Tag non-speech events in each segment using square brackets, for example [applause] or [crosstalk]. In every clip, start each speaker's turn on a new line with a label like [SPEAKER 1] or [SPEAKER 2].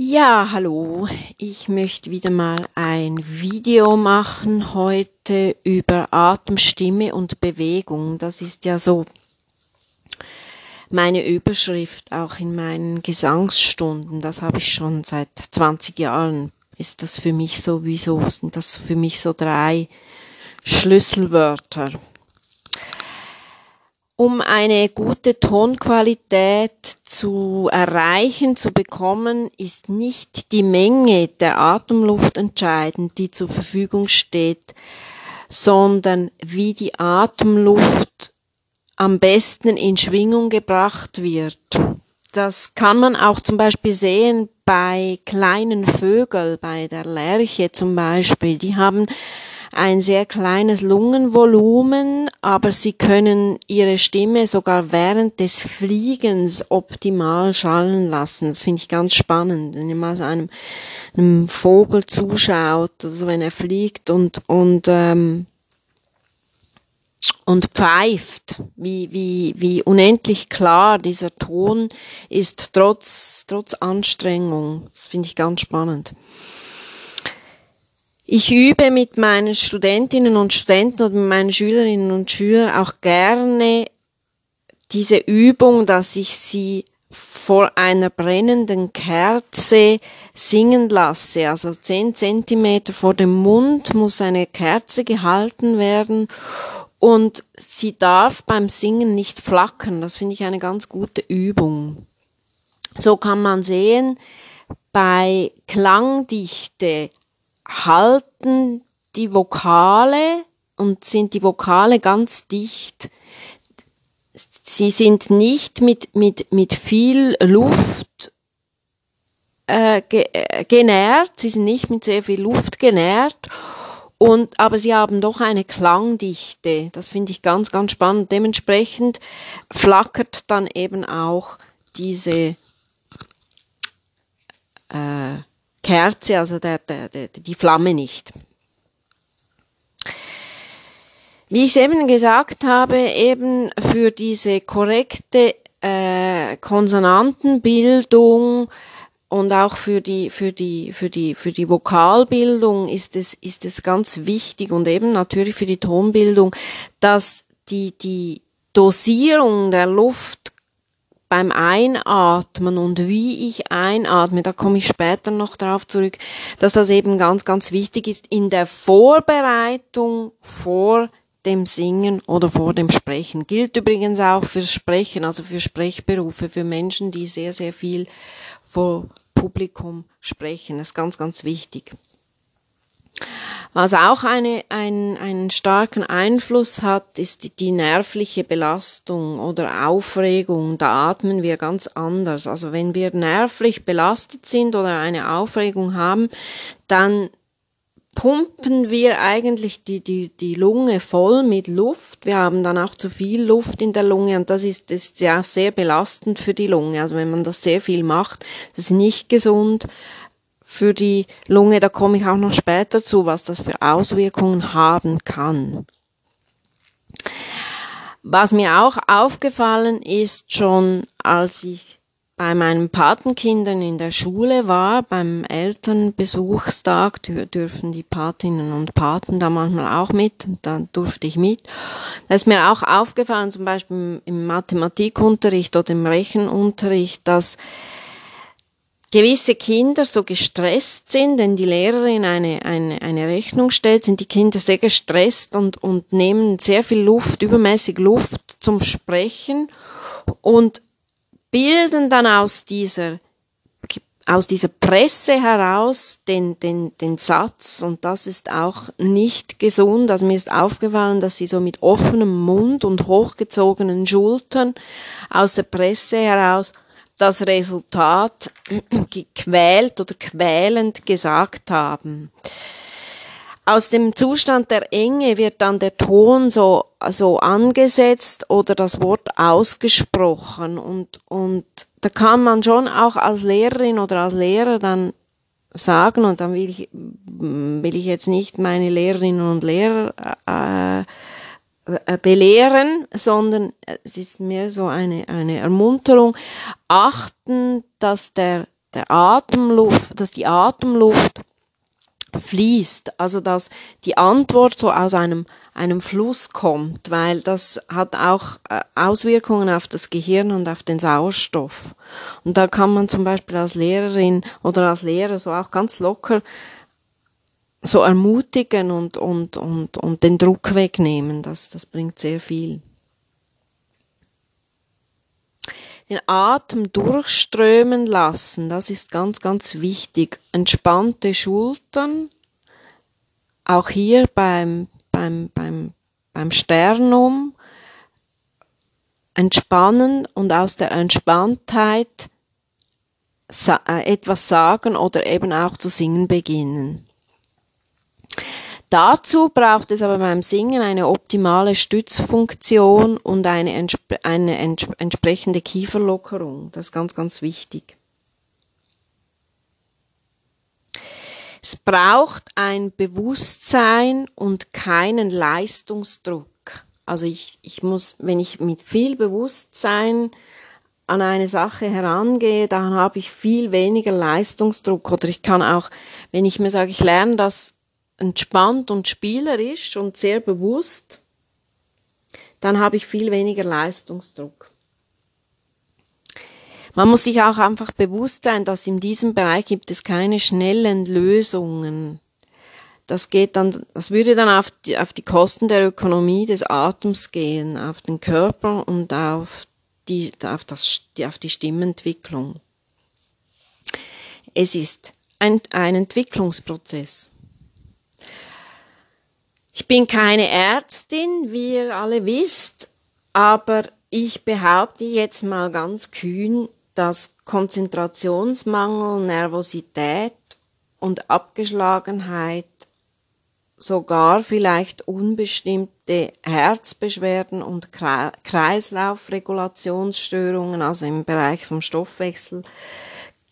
[SPEAKER 1] Ja, hallo. Ich möchte wieder mal ein Video machen heute über Atem, Stimme und Bewegung. Das ist ja so meine Überschrift auch in meinen Gesangsstunden. Das habe ich schon seit 20 Jahren. Ist das für mich sowieso, sind das für mich so drei Schlüsselwörter. Um eine gute Tonqualität zu erreichen, zu bekommen, ist nicht die Menge der Atemluft entscheidend, die zur Verfügung steht, sondern wie die Atemluft am besten in Schwingung gebracht wird. Das kann man auch zum Beispiel sehen bei kleinen Vögeln, bei der Lerche zum Beispiel. Die haben ein sehr kleines Lungenvolumen, aber sie können ihre Stimme sogar während des Fliegens optimal schallen lassen. Das finde ich ganz spannend, wenn ihr mal so einem, einem Vogel zuschaut, also wenn er fliegt und und ähm, und pfeift, wie, wie, wie unendlich klar dieser Ton ist, trotz, trotz Anstrengung. Das finde ich ganz spannend. Ich übe mit meinen Studentinnen und Studenten und mit meinen Schülerinnen und Schülern auch gerne diese Übung, dass ich sie vor einer brennenden Kerze singen lasse. Also zehn Zentimeter vor dem Mund muss eine Kerze gehalten werden und sie darf beim Singen nicht flackern. Das finde ich eine ganz gute Übung. So kann man sehen, bei Klangdichte halten die Vokale und sind die Vokale ganz dicht. Sie sind nicht mit, mit, mit viel Luft äh, ge, äh, genährt, sie sind nicht mit sehr viel Luft genährt und, aber sie haben doch eine Klangdichte. Das finde ich ganz, ganz spannend. Dementsprechend flackert dann eben auch diese äh, Kerze, also der, der, der, die Flamme nicht. Wie ich es eben gesagt habe, eben für diese korrekte äh, Konsonantenbildung und auch für die für die für die für die Vokalbildung ist es ist es ganz wichtig und eben natürlich für die Tonbildung, dass die die Dosierung der Luft beim Einatmen und wie ich einatme, da komme ich später noch darauf zurück, dass das eben ganz, ganz wichtig ist in der Vorbereitung vor dem Singen oder vor dem Sprechen. Gilt übrigens auch fürs Sprechen, also für Sprechberufe, für Menschen, die sehr, sehr viel vor Publikum sprechen. Das ist ganz, ganz wichtig. Was auch eine, ein, einen starken Einfluss hat, ist die, die nervliche Belastung oder Aufregung. Da atmen wir ganz anders. Also wenn wir nervlich belastet sind oder eine Aufregung haben, dann pumpen wir eigentlich die, die, die Lunge voll mit Luft. Wir haben dann auch zu viel Luft in der Lunge und das ist, ist ja sehr belastend für die Lunge. Also wenn man das sehr viel macht, das ist nicht gesund für die Lunge. Da komme ich auch noch später zu, was das für Auswirkungen haben kann. Was mir auch aufgefallen ist, schon als ich bei meinen Patenkindern in der Schule war, beim Elternbesuchstag, dürfen die Patinnen und Paten da manchmal auch mit, und dann durfte ich mit. Da ist mir auch aufgefallen, zum Beispiel im Mathematikunterricht oder im Rechenunterricht, dass gewisse Kinder so gestresst sind, wenn die Lehrerin eine, eine, eine Rechnung stellt, sind die Kinder sehr gestresst und, und nehmen sehr viel Luft, übermäßig Luft zum Sprechen und bilden dann aus dieser aus dieser Presse heraus den, den, den Satz, und das ist auch nicht gesund. Also mir ist aufgefallen, dass sie so mit offenem Mund und hochgezogenen Schultern aus der Presse heraus das Resultat [clears throat] gequält oder quälend gesagt haben. Aus dem Zustand der Enge wird dann der Ton so, so angesetzt oder das Wort ausgesprochen und, und da kann man schon auch als Lehrerin oder als Lehrer dann sagen und dann will ich, will ich jetzt nicht meine Lehrerinnen und Lehrer äh, belehren, sondern es ist mehr so eine, eine Ermunterung, achten, dass der, der Atemluft, dass die Atemluft fließt, also dass die Antwort so aus einem, einem Fluss kommt, weil das hat auch äh, Auswirkungen auf das Gehirn und auf den Sauerstoff. Und da kann man zum Beispiel als Lehrerin oder als Lehrer so auch ganz locker so ermutigen und, und, und, und den Druck wegnehmen. Das, das bringt sehr viel. Den Atem durchströmen lassen, das ist ganz, ganz wichtig. Entspannte Schultern, auch hier beim, beim, beim, beim Sternum, entspannen und aus der Entspanntheit äh, etwas sagen oder eben auch zu singen beginnen. Dazu braucht es aber beim Singen eine optimale Stützfunktion und eine, entsp eine entsp entsprechende Kieferlockerung. Das ist ganz, ganz wichtig. Es braucht ein Bewusstsein und keinen Leistungsdruck. Also ich, ich muss, wenn ich mit viel Bewusstsein an eine Sache herangehe, dann habe ich viel weniger Leistungsdruck. Oder ich kann auch, wenn ich mir sage, ich lerne das entspannt und spielerisch und sehr bewusst, dann habe ich viel weniger Leistungsdruck. Man muss sich auch einfach bewusst sein, dass in diesem Bereich gibt es keine schnellen Lösungen. Das geht dann, das würde dann auf die, auf die Kosten der Ökonomie des Atems gehen, auf den Körper und auf die, auf das, auf die Stimmentwicklung. Es ist ein, ein Entwicklungsprozess. Ich bin keine Ärztin, wie ihr alle wisst, aber ich behaupte jetzt mal ganz kühn, dass Konzentrationsmangel, Nervosität und Abgeschlagenheit sogar vielleicht unbestimmte Herzbeschwerden und Kreislaufregulationsstörungen, also im Bereich vom Stoffwechsel,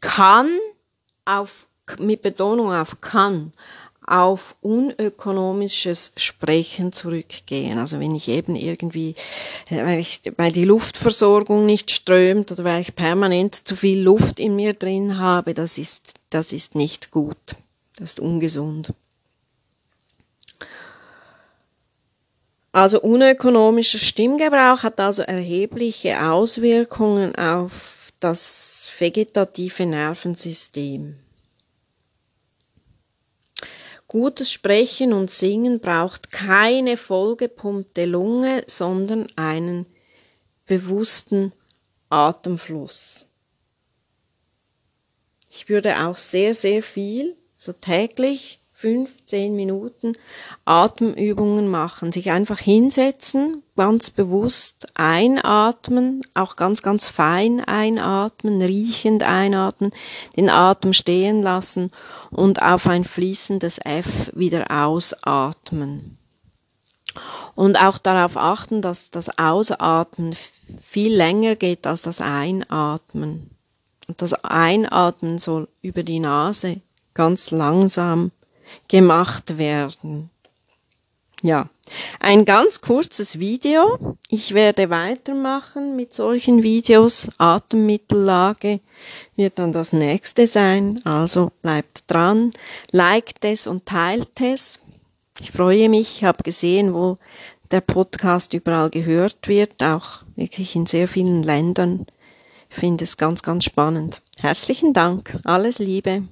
[SPEAKER 1] kann auf, mit Betonung auf kann, auf unökonomisches Sprechen zurückgehen. Also wenn ich eben irgendwie, äh, weil, ich, weil die Luftversorgung nicht strömt oder weil ich permanent zu viel Luft in mir drin habe, das ist, das ist nicht gut. Das ist ungesund. Also unökonomischer Stimmgebrauch hat also erhebliche Auswirkungen auf das vegetative Nervensystem. Gutes Sprechen und Singen braucht keine vollgepumpte Lunge, sondern einen bewussten Atemfluss. Ich würde auch sehr, sehr viel, so täglich fünf, zehn Minuten Atemübungen machen, sich einfach hinsetzen, ganz bewusst einatmen, auch ganz, ganz fein einatmen, riechend einatmen, den Atem stehen lassen und auf ein fließendes F wieder ausatmen. Und auch darauf achten, dass das Ausatmen viel länger geht als das Einatmen. Und das Einatmen soll über die Nase ganz langsam gemacht werden. Ja, ein ganz kurzes Video. Ich werde weitermachen mit solchen Videos. Atemmittellage wird dann das nächste sein. Also bleibt dran, liked es und teilt es. Ich freue mich, ich habe gesehen, wo der Podcast überall gehört wird, auch wirklich in sehr vielen Ländern. Ich finde es ganz, ganz spannend. Herzlichen Dank. Alles Liebe.